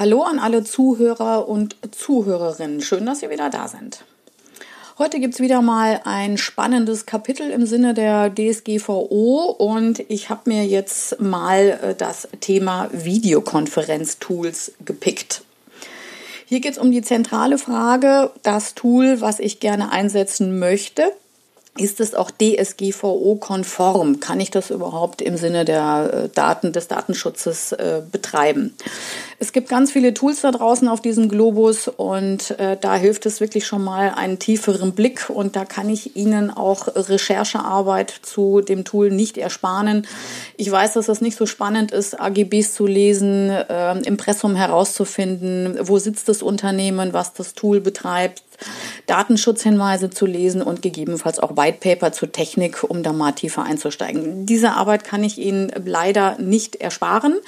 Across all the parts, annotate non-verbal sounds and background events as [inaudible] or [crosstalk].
Hallo an alle Zuhörer und Zuhörerinnen. Schön, dass ihr wieder da sind. Heute gibt es wieder mal ein spannendes Kapitel im Sinne der DSGVO und ich habe mir jetzt mal äh, das Thema Videokonferenztools gepickt. Hier geht es um die zentrale Frage, das Tool, was ich gerne einsetzen möchte, ist es auch DSGVO-konform? Kann ich das überhaupt im Sinne der äh, Daten, des Datenschutzes äh, betreiben? Es gibt ganz viele Tools da draußen auf diesem Globus und äh, da hilft es wirklich schon mal einen tieferen Blick und da kann ich Ihnen auch Recherchearbeit zu dem Tool nicht ersparen. Ich weiß, dass es nicht so spannend ist, AGBs zu lesen, äh, Impressum herauszufinden, wo sitzt das Unternehmen, was das Tool betreibt, Datenschutzhinweise zu lesen und gegebenenfalls auch White Paper zur Technik, um da mal tiefer einzusteigen. Diese Arbeit kann ich Ihnen leider nicht ersparen,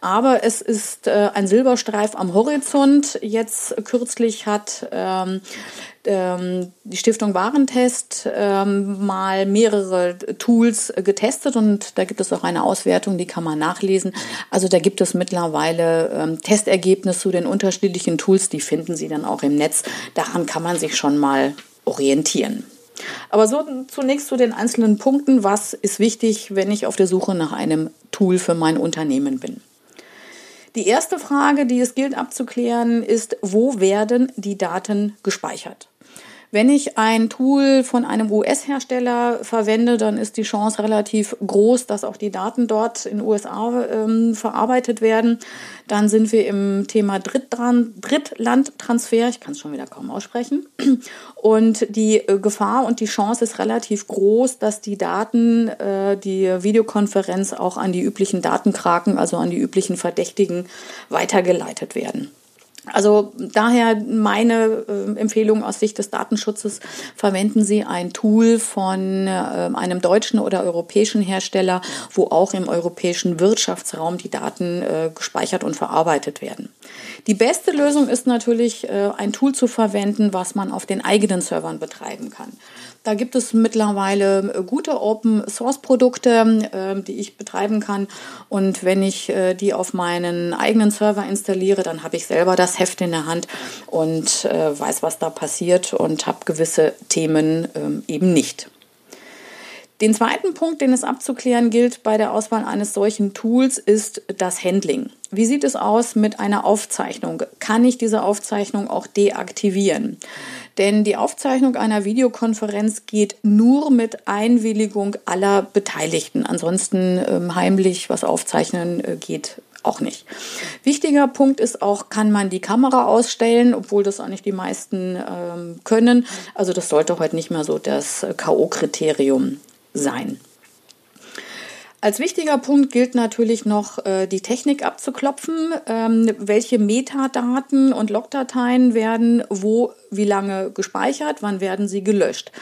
aber es ist äh, ein Silberstreif am Horizont. Jetzt kürzlich hat ähm, ähm, die Stiftung Warentest ähm, mal mehrere Tools getestet und da gibt es auch eine Auswertung, die kann man nachlesen. Also da gibt es mittlerweile ähm, Testergebnisse zu den unterschiedlichen Tools, die finden Sie dann auch im Netz. Daran kann man sich schon mal orientieren. Aber so zunächst zu den einzelnen Punkten. Was ist wichtig, wenn ich auf der Suche nach einem Tool für mein Unternehmen bin? Die erste Frage, die es gilt abzuklären, ist, wo werden die Daten gespeichert? Wenn ich ein Tool von einem US-Hersteller verwende, dann ist die Chance relativ groß, dass auch die Daten dort in den USA ähm, verarbeitet werden. Dann sind wir im Thema Drittlandtransfer. Ich kann es schon wieder kaum aussprechen. Und die äh, Gefahr und die Chance ist relativ groß, dass die Daten, äh, die Videokonferenz auch an die üblichen Datenkraken, also an die üblichen Verdächtigen weitergeleitet werden. Also daher meine äh, Empfehlung aus Sicht des Datenschutzes, verwenden Sie ein Tool von äh, einem deutschen oder europäischen Hersteller, wo auch im europäischen Wirtschaftsraum die Daten äh, gespeichert und verarbeitet werden. Die beste Lösung ist natürlich, äh, ein Tool zu verwenden, was man auf den eigenen Servern betreiben kann. Da gibt es mittlerweile äh, gute Open-Source-Produkte, ähm, die ich betreiben kann. Und wenn ich äh, die auf meinen eigenen Server installiere, dann habe ich selber das Heft in der Hand und weiß, was da passiert und habe gewisse Themen ähm, eben nicht. Den zweiten Punkt, den es abzuklären gilt bei der Auswahl eines solchen Tools, ist das Handling. Wie sieht es aus mit einer Aufzeichnung? Kann ich diese Aufzeichnung auch deaktivieren? Denn die Aufzeichnung einer Videokonferenz geht nur mit Einwilligung aller Beteiligten. Ansonsten ähm, heimlich was aufzeichnen äh, geht auch nicht. Wichtiger Punkt ist auch, kann man die Kamera ausstellen, obwohl das auch nicht die meisten ähm, können. Also das sollte heute nicht mehr so das äh, KO-Kriterium sein. Als wichtiger Punkt gilt natürlich noch, äh, die Technik abzuklopfen. Ähm, welche Metadaten und Logdateien werden wo wie lange gespeichert, wann werden sie gelöscht.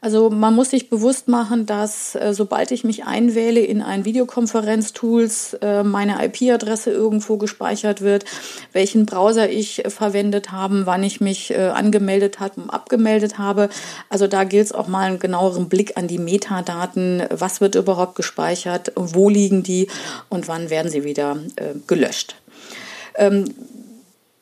Also man muss sich bewusst machen, dass äh, sobald ich mich einwähle in ein Videokonferenztools, äh, meine IP-Adresse irgendwo gespeichert wird, welchen Browser ich verwendet habe, wann ich mich äh, angemeldet habe und abgemeldet habe. Also da gilt es auch mal einen genaueren Blick an die Metadaten. Was wird überhaupt gespeichert? Wo liegen die? Und wann werden sie wieder äh, gelöscht? Ähm,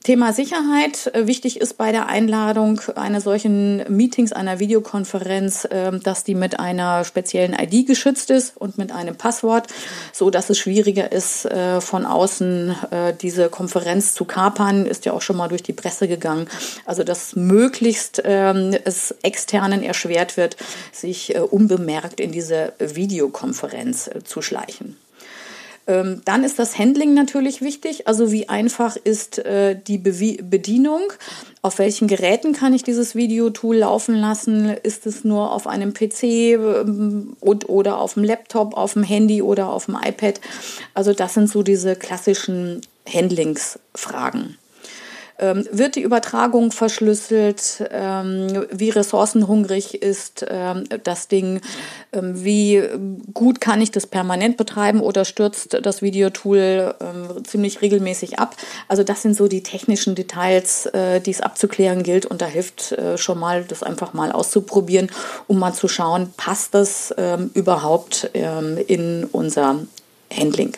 Thema Sicherheit. Äh, wichtig ist bei der Einladung einer solchen Meetings, einer Videokonferenz, ähm, dass die mit einer speziellen ID geschützt ist und mit einem Passwort, so dass es schwieriger ist, äh, von außen äh, diese Konferenz zu kapern. Ist ja auch schon mal durch die Presse gegangen. Also, dass möglichst ähm, es Externen erschwert wird, sich unbemerkt in diese Videokonferenz zu schleichen. Ähm, dann ist das Handling natürlich wichtig. Also wie einfach ist äh, die Be Bedienung? Auf welchen Geräten kann ich dieses Videotool laufen lassen? Ist es nur auf einem PC ähm, und, oder auf dem Laptop, auf dem Handy oder auf dem iPad? Also das sind so diese klassischen Handlingsfragen. Ähm, wird die Übertragung verschlüsselt? Ähm, wie ressourcenhungrig ist ähm, das Ding? Ähm, wie gut kann ich das permanent betreiben oder stürzt das Videotool ähm, ziemlich regelmäßig ab? Also das sind so die technischen Details, äh, die es abzuklären gilt und da hilft äh, schon mal, das einfach mal auszuprobieren, um mal zu schauen, passt das ähm, überhaupt in unser Handling?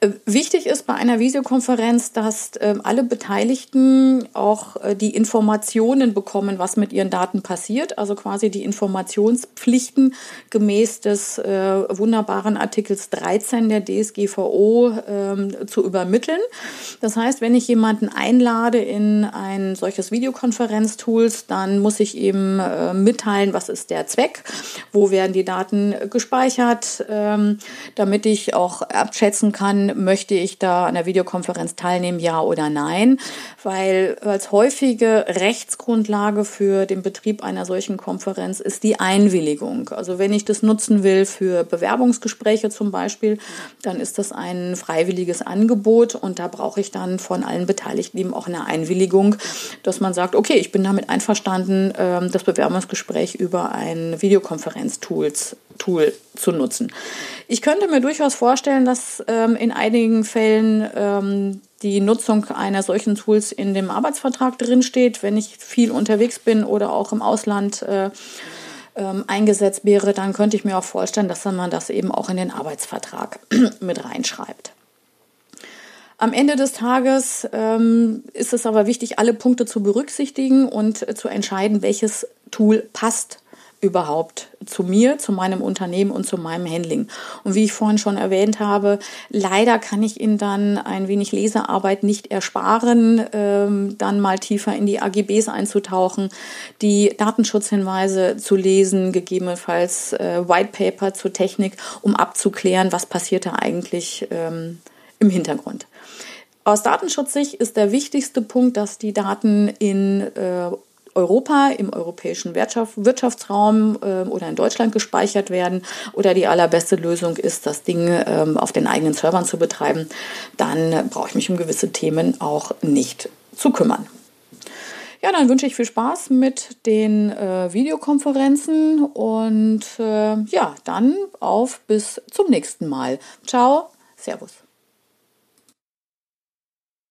Äh, wichtig ist bei einer Videokonferenz, dass äh, alle Beteiligten auch äh, die Informationen bekommen, was mit ihren Daten passiert. Also quasi die Informationspflichten gemäß des äh, wunderbaren Artikels 13 der DSGVO ähm, zu übermitteln. Das heißt, wenn ich jemanden einlade in ein solches Videokonferenztools, dann muss ich eben mitteilen, was ist der Zweck, wo werden die Daten gespeichert, ähm, damit ich auch abschätzen kann, möchte ich da an der Videokonferenz teilnehmen, ja oder nein, weil als häufige Rechtsgrundlage für den Betrieb einer solchen Konferenz ist die Einwilligung. Also wenn ich das nutzen will für Bewerbungsgespräche zum Beispiel, dann ist das ein freiwilliges Angebot und da brauche ich dann von allen Beteiligten eben auch eine Einwilligung, dass man sagt, okay, ich bin damit einverstanden, ähm, das Bewerbungsgespräch über ein Videokonferenztool Tool zu nutzen. Ich könnte mir durchaus vorstellen, dass ähm, in einigen Fällen ähm, die Nutzung einer solchen Tools in dem Arbeitsvertrag drinsteht, wenn ich viel unterwegs bin oder auch im Ausland äh, ähm, eingesetzt wäre, dann könnte ich mir auch vorstellen, dass man das eben auch in den Arbeitsvertrag [clears throat] mit reinschreibt. Am Ende des Tages ähm, ist es aber wichtig, alle Punkte zu berücksichtigen und zu entscheiden, welches Tool passt überhaupt zu mir, zu meinem Unternehmen und zu meinem Handling. Und wie ich vorhin schon erwähnt habe, leider kann ich Ihnen dann ein wenig Lesearbeit nicht ersparen, ähm, dann mal tiefer in die AGBs einzutauchen, die Datenschutzhinweise zu lesen, gegebenenfalls äh, White Paper zur Technik, um abzuklären, was passiert da eigentlich ähm, im Hintergrund. Aus Datenschutzsicht ist der wichtigste Punkt, dass die Daten in äh, Europa, im europäischen Wirtschaft, Wirtschaftsraum äh, oder in Deutschland gespeichert werden oder die allerbeste Lösung ist, das Ding ähm, auf den eigenen Servern zu betreiben, dann brauche ich mich um gewisse Themen auch nicht zu kümmern. Ja, dann wünsche ich viel Spaß mit den äh, Videokonferenzen und äh, ja, dann auf bis zum nächsten Mal. Ciao, Servus.